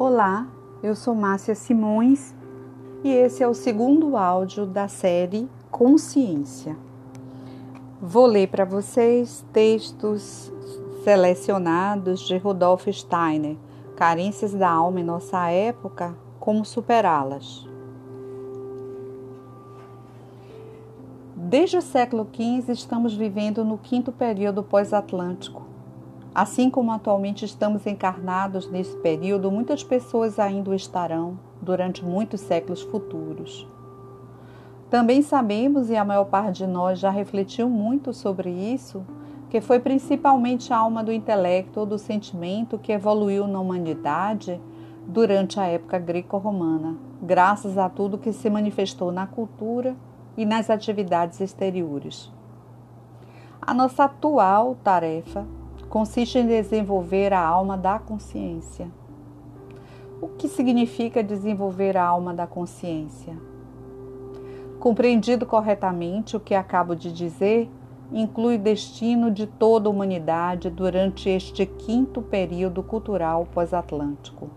Olá, eu sou Márcia Simões e esse é o segundo áudio da série Consciência. Vou ler para vocês textos selecionados de Rudolf Steiner, Carências da Alma em Nossa Época, Como Superá-las. Desde o século XV, estamos vivendo no quinto período pós-atlântico Assim como atualmente estamos encarnados nesse período, muitas pessoas ainda o estarão durante muitos séculos futuros. Também sabemos, e a maior parte de nós já refletiu muito sobre isso, que foi principalmente a alma do intelecto ou do sentimento que evoluiu na humanidade durante a época greco-romana, graças a tudo que se manifestou na cultura e nas atividades exteriores. A nossa atual tarefa consiste em desenvolver a alma da consciência. O que significa desenvolver a alma da consciência? Compreendido corretamente o que acabo de dizer, inclui o destino de toda a humanidade durante este quinto período cultural pós-atlântico.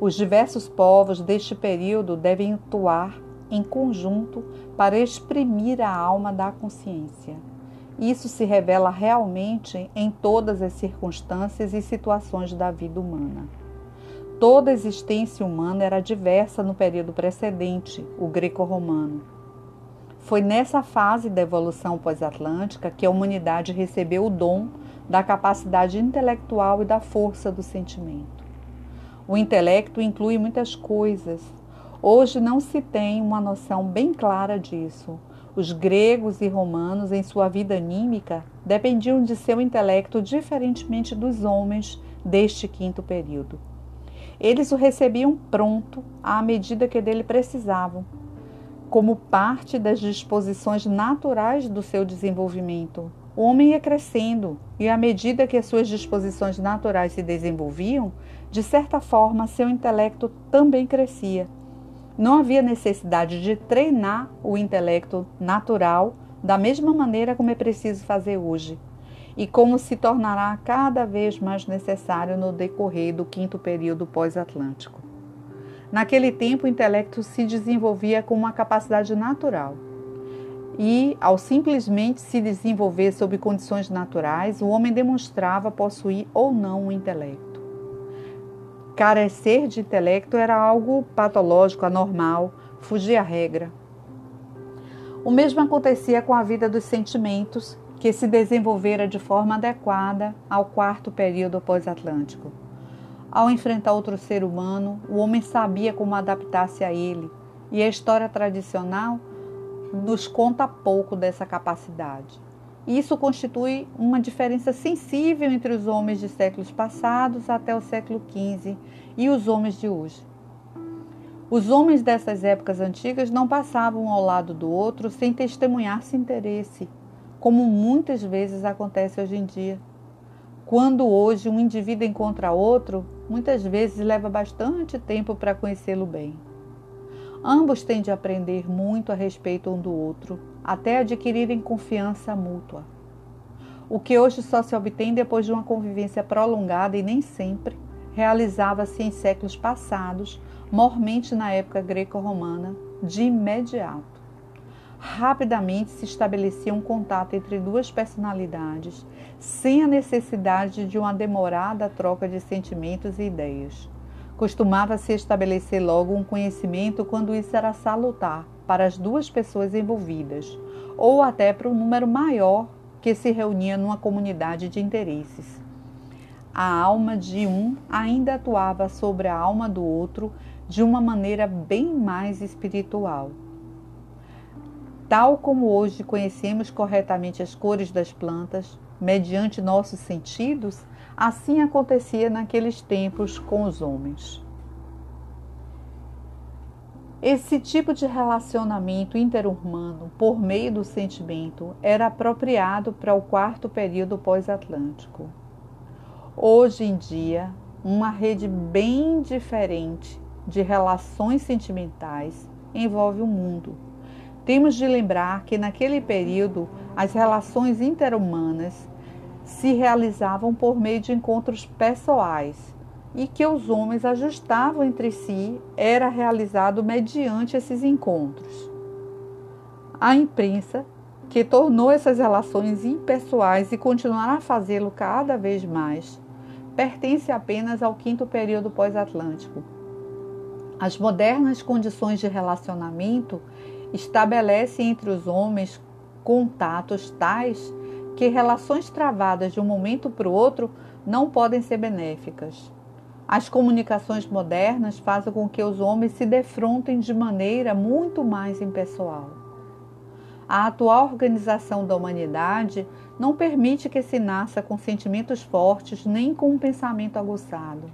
Os diversos povos deste período devem atuar em conjunto para exprimir a alma da consciência isso se revela realmente em todas as circunstâncias e situações da vida humana. Toda a existência humana era diversa no período precedente, o greco-romano. Foi nessa fase da evolução pós-atlântica que a humanidade recebeu o dom da capacidade intelectual e da força do sentimento. O intelecto inclui muitas coisas. Hoje não se tem uma noção bem clara disso, os gregos e romanos, em sua vida anímica, dependiam de seu intelecto diferentemente dos homens deste quinto período. Eles o recebiam pronto à medida que dele precisavam, como parte das disposições naturais do seu desenvolvimento. O homem ia crescendo e, à medida que as suas disposições naturais se desenvolviam, de certa forma seu intelecto também crescia não havia necessidade de treinar o intelecto natural da mesma maneira como é preciso fazer hoje, e como se tornará cada vez mais necessário no decorrer do quinto período pós-atlântico. Naquele tempo, o intelecto se desenvolvia com uma capacidade natural. E, ao simplesmente se desenvolver sob condições naturais, o homem demonstrava possuir ou não um intelecto. Carecer de intelecto era algo patológico, anormal, fugia à regra. O mesmo acontecia com a vida dos sentimentos, que se desenvolvera de forma adequada ao quarto período pós-atlântico. Ao enfrentar outro ser humano, o homem sabia como adaptar-se a ele, e a história tradicional nos conta pouco dessa capacidade. Isso constitui uma diferença sensível entre os homens de séculos passados até o século XV e os homens de hoje. Os homens dessas épocas antigas não passavam ao lado do outro sem testemunhar-se interesse, como muitas vezes acontece hoje em dia. Quando hoje um indivíduo encontra outro, muitas vezes leva bastante tempo para conhecê-lo bem. Ambos têm de aprender muito a respeito um do outro, até adquirirem confiança mútua. O que hoje só se obtém depois de uma convivência prolongada e nem sempre realizava-se em séculos passados, mormente na época greco-romana, de imediato. Rapidamente se estabelecia um contato entre duas personalidades, sem a necessidade de uma demorada troca de sentimentos e ideias. Costumava-se estabelecer logo um conhecimento quando isso era salutar para as duas pessoas envolvidas, ou até para um número maior que se reunia numa comunidade de interesses. A alma de um ainda atuava sobre a alma do outro de uma maneira bem mais espiritual. Tal como hoje conhecemos corretamente as cores das plantas, mediante nossos sentidos, Assim acontecia naqueles tempos com os homens. Esse tipo de relacionamento interhumano por meio do sentimento era apropriado para o quarto período pós-atlântico. Hoje em dia, uma rede bem diferente de relações sentimentais envolve o mundo. Temos de lembrar que naquele período as relações interhumanas se realizavam por meio de encontros pessoais e que os homens ajustavam entre si era realizado mediante esses encontros. A imprensa, que tornou essas relações impessoais e continuará a fazê-lo cada vez mais, pertence apenas ao quinto período pós-atlântico. As modernas condições de relacionamento estabelecem entre os homens contatos tais que relações travadas de um momento para o outro não podem ser benéficas. As comunicações modernas fazem com que os homens se defrontem de maneira muito mais impessoal. A atual organização da humanidade não permite que se nasça com sentimentos fortes nem com um pensamento aguçado.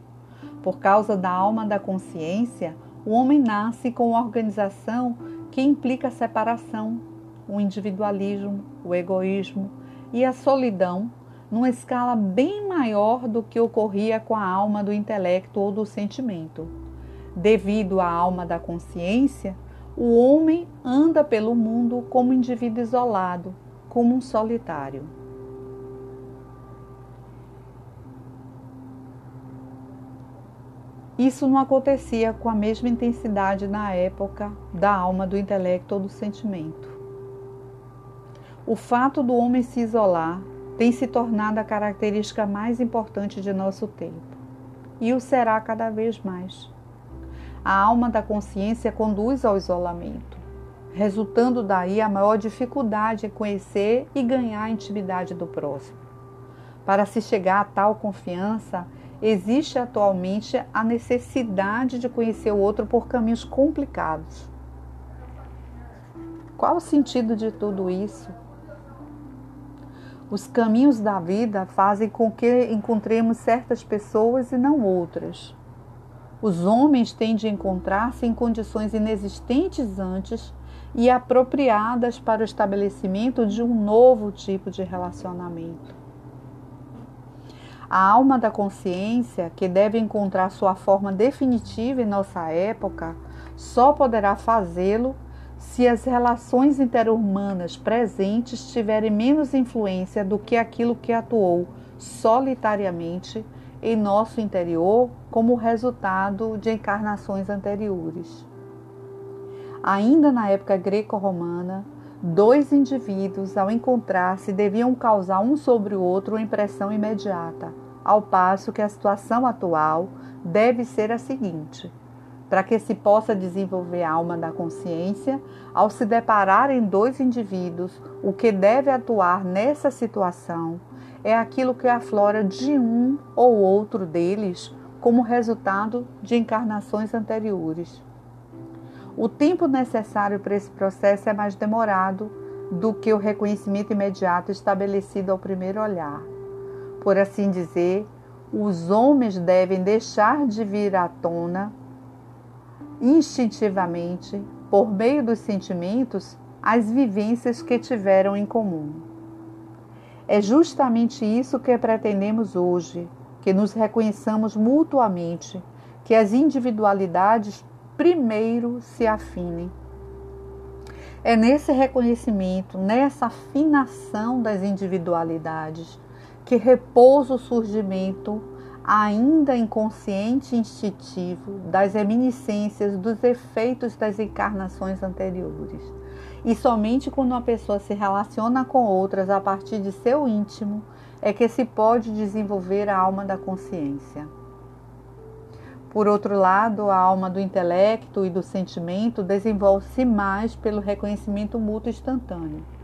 Por causa da alma da consciência, o homem nasce com uma organização que implica a separação, o individualismo, o egoísmo e a solidão numa escala bem maior do que ocorria com a alma do intelecto ou do sentimento. Devido à alma da consciência, o homem anda pelo mundo como indivíduo isolado, como um solitário. Isso não acontecia com a mesma intensidade na época da alma do intelecto ou do sentimento. O fato do homem se isolar tem se tornado a característica mais importante de nosso tempo e o será cada vez mais. A alma da consciência conduz ao isolamento, resultando daí a maior dificuldade em conhecer e ganhar a intimidade do próximo. Para se chegar a tal confiança, existe atualmente a necessidade de conhecer o outro por caminhos complicados. Qual o sentido de tudo isso? Os caminhos da vida fazem com que encontremos certas pessoas e não outras. Os homens têm de encontrar-se em condições inexistentes antes e apropriadas para o estabelecimento de um novo tipo de relacionamento. A alma da consciência, que deve encontrar sua forma definitiva em nossa época, só poderá fazê-lo se as relações interhumanas presentes tiverem menos influência do que aquilo que atuou solitariamente em nosso interior como resultado de encarnações anteriores. Ainda na época greco-romana, dois indivíduos, ao encontrar-se, deviam causar um sobre o outro uma impressão imediata, ao passo que a situação atual deve ser a seguinte: para que se possa desenvolver a alma da consciência, ao se depararem dois indivíduos, o que deve atuar nessa situação é aquilo que aflora de um ou outro deles como resultado de encarnações anteriores. O tempo necessário para esse processo é mais demorado do que o reconhecimento imediato estabelecido ao primeiro olhar. Por assim dizer, os homens devem deixar de vir à tona instintivamente, por meio dos sentimentos, as vivências que tiveram em comum. É justamente isso que pretendemos hoje, que nos reconheçamos mutuamente, que as individualidades primeiro se afinem. É nesse reconhecimento, nessa afinação das individualidades, que repousa o surgimento ainda inconsciente e instintivo das reminiscências dos efeitos das encarnações anteriores. E somente quando uma pessoa se relaciona com outras a partir de seu íntimo é que se pode desenvolver a alma da consciência. Por outro lado, a alma do intelecto e do sentimento desenvolve-se mais pelo reconhecimento mútuo instantâneo.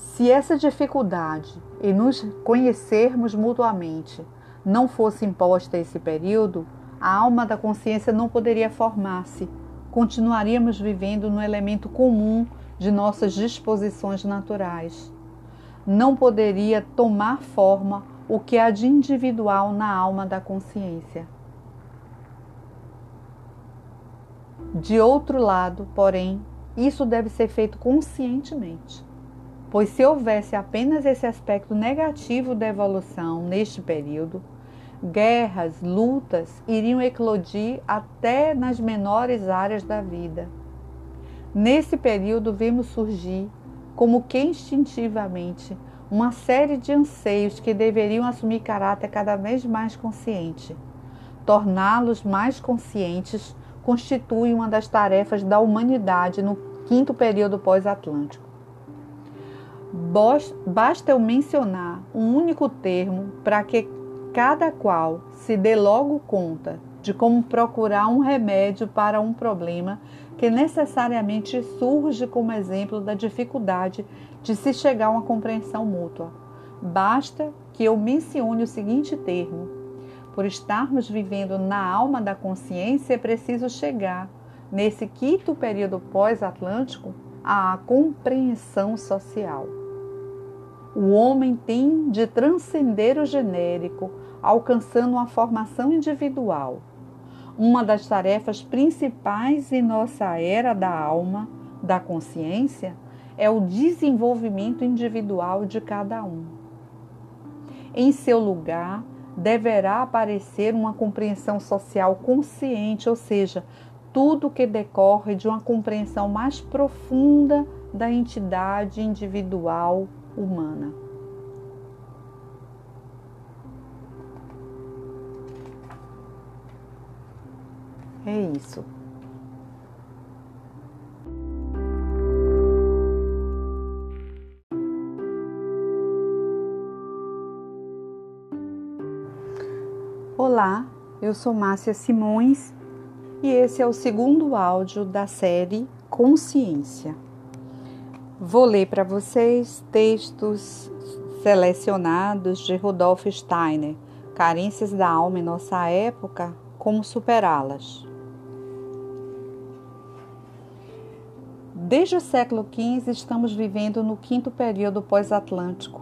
Se essa dificuldade em nos conhecermos mutuamente não fosse imposta a esse período, a alma da consciência não poderia formar-se. Continuaríamos vivendo no elemento comum de nossas disposições naturais. Não poderia tomar forma o que há de individual na alma da consciência. De outro lado, porém, isso deve ser feito conscientemente pois se houvesse apenas esse aspecto negativo da evolução neste período, guerras, lutas iriam eclodir até nas menores áreas da vida. Nesse período, vimos surgir, como que instintivamente, uma série de anseios que deveriam assumir caráter cada vez mais consciente. Torná-los mais conscientes constitui uma das tarefas da humanidade no quinto período pós-atlântico. Basta eu mencionar um único termo para que cada qual se dê logo conta de como procurar um remédio para um problema que necessariamente surge como exemplo da dificuldade de se chegar a uma compreensão mútua. Basta que eu mencione o seguinte termo: por estarmos vivendo na alma da consciência, é preciso chegar, nesse quinto período pós-atlântico, à compreensão social. O homem tem de transcender o genérico, alcançando uma formação individual. Uma das tarefas principais em nossa era da alma, da consciência, é o desenvolvimento individual de cada um. Em seu lugar, deverá aparecer uma compreensão social consciente, ou seja, tudo que decorre de uma compreensão mais profunda da entidade individual humana. É isso. Olá, eu sou Márcia Simões e esse é o segundo áudio da série Consciência. Vou ler para vocês textos selecionados de Rudolf Steiner, Carências da Alma em Nossa Época, Como Superá-las. Desde o século XV, estamos vivendo no quinto período pós-atlântico.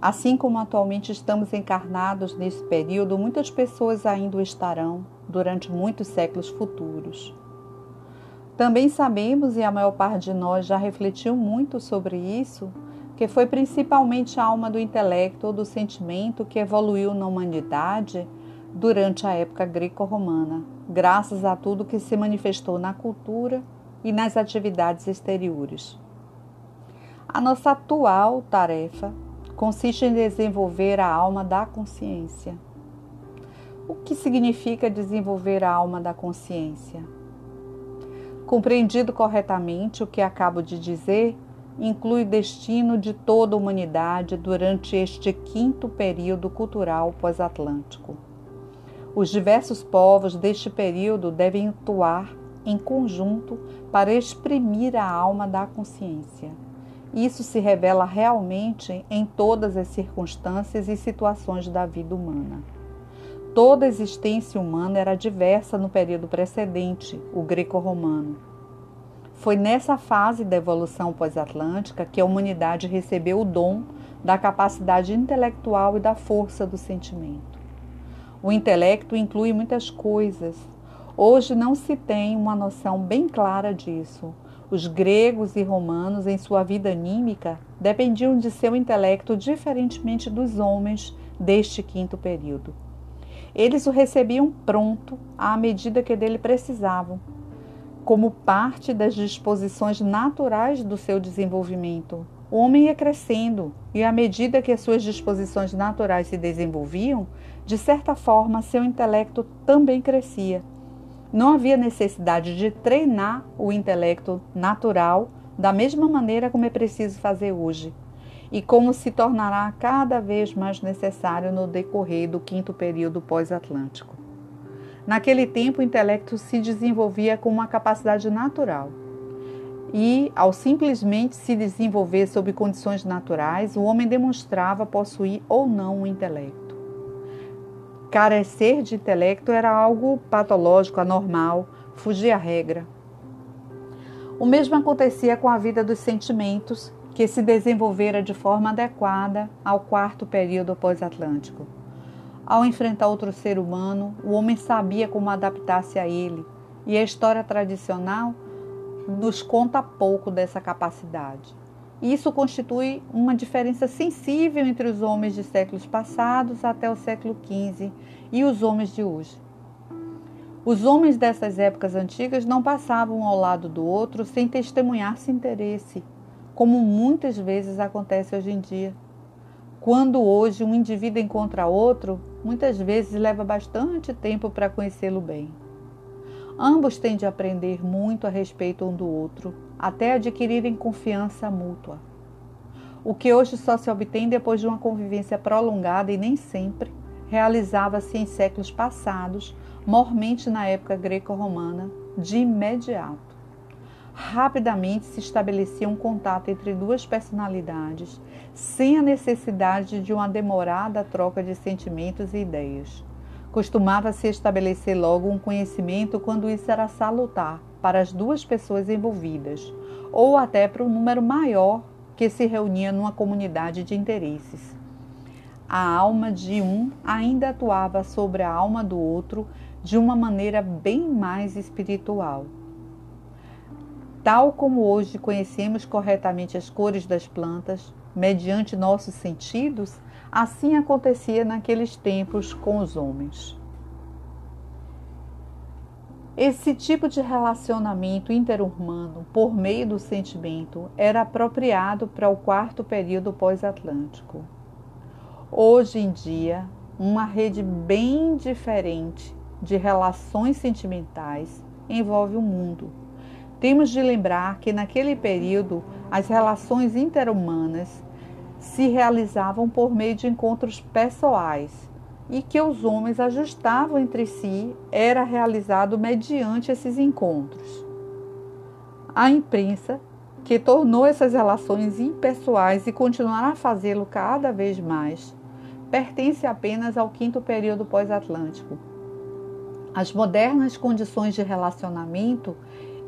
Assim como atualmente estamos encarnados nesse período, muitas pessoas ainda o estarão durante muitos séculos futuros. Também sabemos, e a maior parte de nós já refletiu muito sobre isso, que foi principalmente a alma do intelecto ou do sentimento que evoluiu na humanidade durante a época greco-romana, graças a tudo que se manifestou na cultura e nas atividades exteriores. A nossa atual tarefa consiste em desenvolver a alma da consciência. O que significa desenvolver a alma da consciência? Compreendido corretamente o que acabo de dizer, inclui destino de toda a humanidade durante este quinto período cultural pós-atlântico. Os diversos povos deste período devem atuar em conjunto para exprimir a alma da consciência. Isso se revela realmente em todas as circunstâncias e situações da vida humana. Toda a existência humana era diversa no período precedente, o greco-romano. Foi nessa fase da evolução pós-atlântica que a humanidade recebeu o dom da capacidade intelectual e da força do sentimento. O intelecto inclui muitas coisas. Hoje não se tem uma noção bem clara disso. Os gregos e romanos, em sua vida anímica, dependiam de seu intelecto diferentemente dos homens deste quinto período. Eles o recebiam pronto à medida que dele precisavam, como parte das disposições naturais do seu desenvolvimento. O homem ia crescendo e, à medida que as suas disposições naturais se desenvolviam, de certa forma seu intelecto também crescia. Não havia necessidade de treinar o intelecto natural da mesma maneira como é preciso fazer hoje e como se tornará cada vez mais necessário no decorrer do quinto período pós-atlântico. Naquele tempo, o intelecto se desenvolvia com uma capacidade natural. E, ao simplesmente se desenvolver sob condições naturais, o homem demonstrava possuir ou não o intelecto. Carecer de intelecto era algo patológico, anormal, fugia à regra. O mesmo acontecia com a vida dos sentimentos, que se desenvolvera de forma adequada ao quarto período pós-atlântico. Ao enfrentar outro ser humano, o homem sabia como adaptar-se a ele, e a história tradicional nos conta pouco dessa capacidade. Isso constitui uma diferença sensível entre os homens de séculos passados até o século XV e os homens de hoje. Os homens dessas épocas antigas não passavam ao lado do outro sem testemunhar-se interesse como muitas vezes acontece hoje em dia. Quando hoje um indivíduo encontra outro, muitas vezes leva bastante tempo para conhecê-lo bem. Ambos têm de aprender muito a respeito um do outro, até adquirirem confiança mútua. O que hoje só se obtém depois de uma convivência prolongada e nem sempre realizava-se em séculos passados, mormente na época greco-romana, de imediato. Rapidamente se estabelecia um contato entre duas personalidades, sem a necessidade de uma demorada troca de sentimentos e ideias. Costumava-se estabelecer logo um conhecimento quando isso era salutar para as duas pessoas envolvidas, ou até para um número maior que se reunia numa comunidade de interesses. A alma de um ainda atuava sobre a alma do outro de uma maneira bem mais espiritual. Tal como hoje conhecemos corretamente as cores das plantas, mediante nossos sentidos, Assim acontecia naqueles tempos com os homens. Esse tipo de relacionamento interhumano por meio do sentimento era apropriado para o quarto período pós-atlântico. Hoje em dia, uma rede bem diferente de relações sentimentais envolve o mundo. Temos de lembrar que naquele período as relações interhumanas se realizavam por meio de encontros pessoais e que os homens ajustavam entre si era realizado mediante esses encontros. A imprensa, que tornou essas relações impessoais e continuará a fazê-lo cada vez mais, pertence apenas ao quinto período pós-atlântico. As modernas condições de relacionamento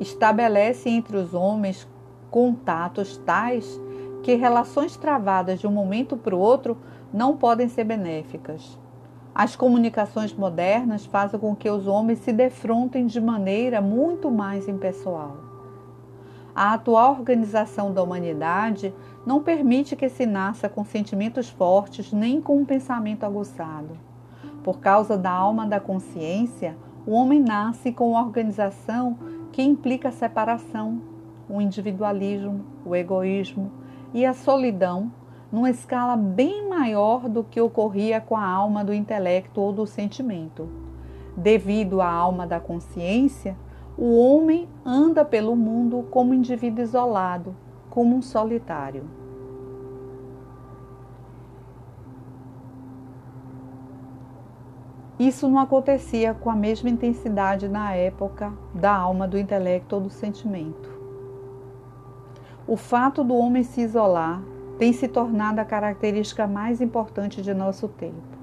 estabelecem entre os homens contatos tais que relações travadas de um momento para o outro não podem ser benéficas. As comunicações modernas fazem com que os homens se defrontem de maneira muito mais impessoal. A atual organização da humanidade não permite que se nasça com sentimentos fortes nem com um pensamento aguçado. Por causa da alma da consciência, o homem nasce com uma organização que implica a separação, o individualismo, o egoísmo, e a solidão numa escala bem maior do que ocorria com a alma do intelecto ou do sentimento. Devido à alma da consciência, o homem anda pelo mundo como indivíduo isolado, como um solitário. Isso não acontecia com a mesma intensidade na época da alma do intelecto ou do sentimento. O fato do homem se isolar tem se tornado a característica mais importante de nosso tempo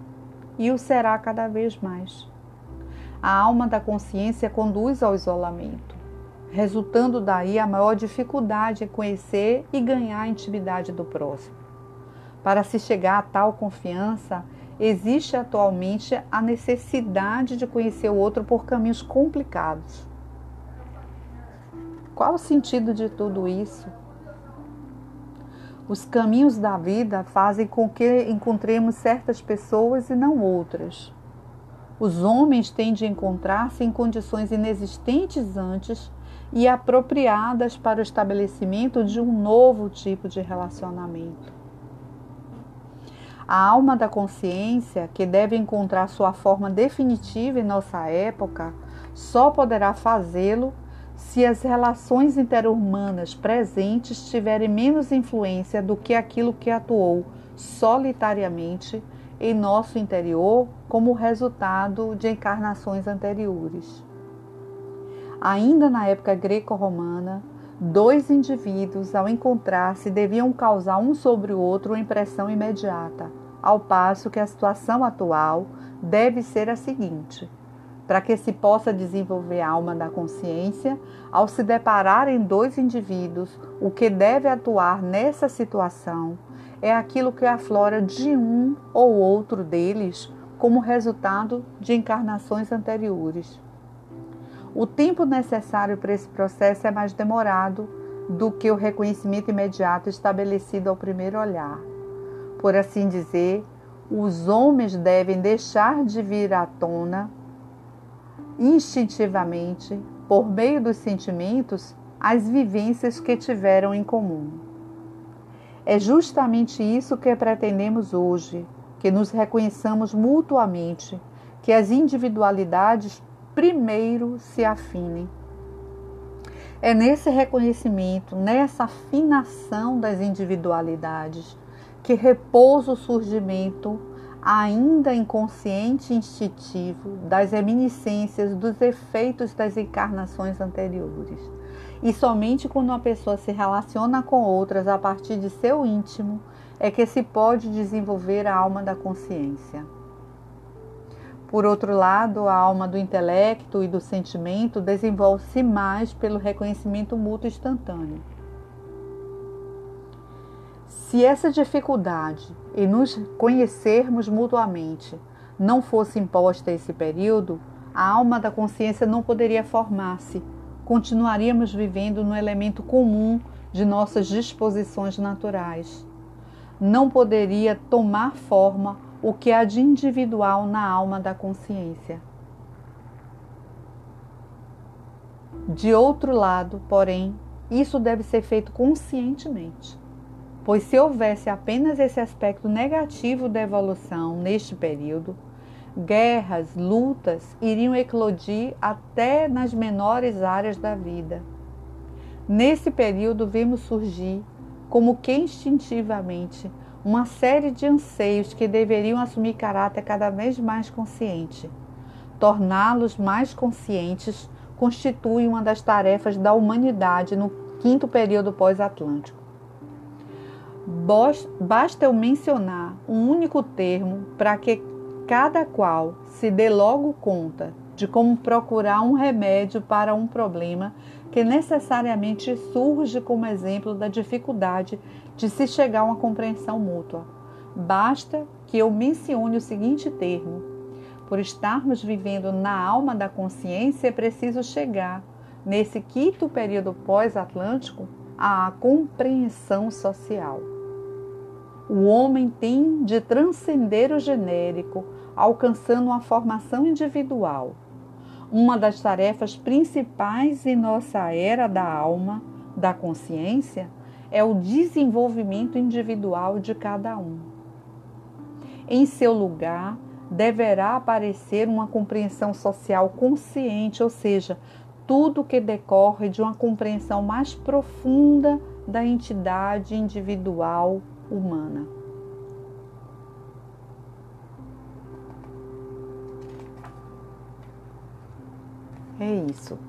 e o será cada vez mais. A alma da consciência conduz ao isolamento, resultando daí a maior dificuldade em conhecer e ganhar a intimidade do próximo. Para se chegar a tal confiança, existe atualmente a necessidade de conhecer o outro por caminhos complicados. Qual o sentido de tudo isso? Os caminhos da vida fazem com que encontremos certas pessoas e não outras. Os homens têm de encontrar-se em condições inexistentes antes e apropriadas para o estabelecimento de um novo tipo de relacionamento. A alma da consciência, que deve encontrar sua forma definitiva em nossa época, só poderá fazê-lo se as relações interhumanas presentes tiverem menos influência do que aquilo que atuou solitariamente em nosso interior como resultado de encarnações anteriores. Ainda na época greco-romana, dois indivíduos, ao encontrar-se, deviam causar um sobre o outro uma impressão imediata, ao passo que a situação atual deve ser a seguinte: para que se possa desenvolver a alma da consciência, ao se deparar em dois indivíduos, o que deve atuar nessa situação é aquilo que aflora de um ou outro deles como resultado de encarnações anteriores. O tempo necessário para esse processo é mais demorado do que o reconhecimento imediato estabelecido ao primeiro olhar. Por assim dizer, os homens devem deixar de vir à tona instintivamente, por meio dos sentimentos, as vivências que tiveram em comum. É justamente isso que pretendemos hoje, que nos reconheçamos mutuamente, que as individualidades primeiro se afinem. É nesse reconhecimento, nessa afinação das individualidades, que repousa o surgimento, ainda inconsciente e instintivo, das reminiscências dos efeitos das encarnações anteriores. E somente quando uma pessoa se relaciona com outras a partir de seu íntimo é que se pode desenvolver a alma da consciência. Por outro lado, a alma do intelecto e do sentimento desenvolve-se mais pelo reconhecimento mútuo instantâneo. Se essa dificuldade em nos conhecermos mutuamente não fosse imposta a esse período, a alma da consciência não poderia formar-se. Continuaríamos vivendo no elemento comum de nossas disposições naturais. Não poderia tomar forma o que há de individual na alma da consciência. De outro lado, porém, isso deve ser feito conscientemente, pois se houvesse apenas esse aspecto negativo da evolução neste período, guerras, lutas iriam eclodir até nas menores áreas da vida. Nesse período, vemos surgir, como que instintivamente, uma série de anseios que deveriam assumir caráter cada vez mais consciente. Torná-los mais conscientes constitui uma das tarefas da humanidade no quinto período pós-atlântico. Basta eu mencionar um único termo para que cada qual se dê logo conta de como procurar um remédio para um problema que necessariamente surge como exemplo da dificuldade de se chegar a uma compreensão mútua. Basta que eu mencione o seguinte termo: por estarmos vivendo na alma da consciência, é preciso chegar, nesse quinto período pós-atlântico, à compreensão social. O homem tem de transcender o genérico, alcançando uma formação individual uma das tarefas principais em nossa era da alma, da consciência, é o desenvolvimento individual de cada um. Em seu lugar, deverá aparecer uma compreensão social consciente, ou seja, tudo que decorre de uma compreensão mais profunda da entidade individual humana. É isso.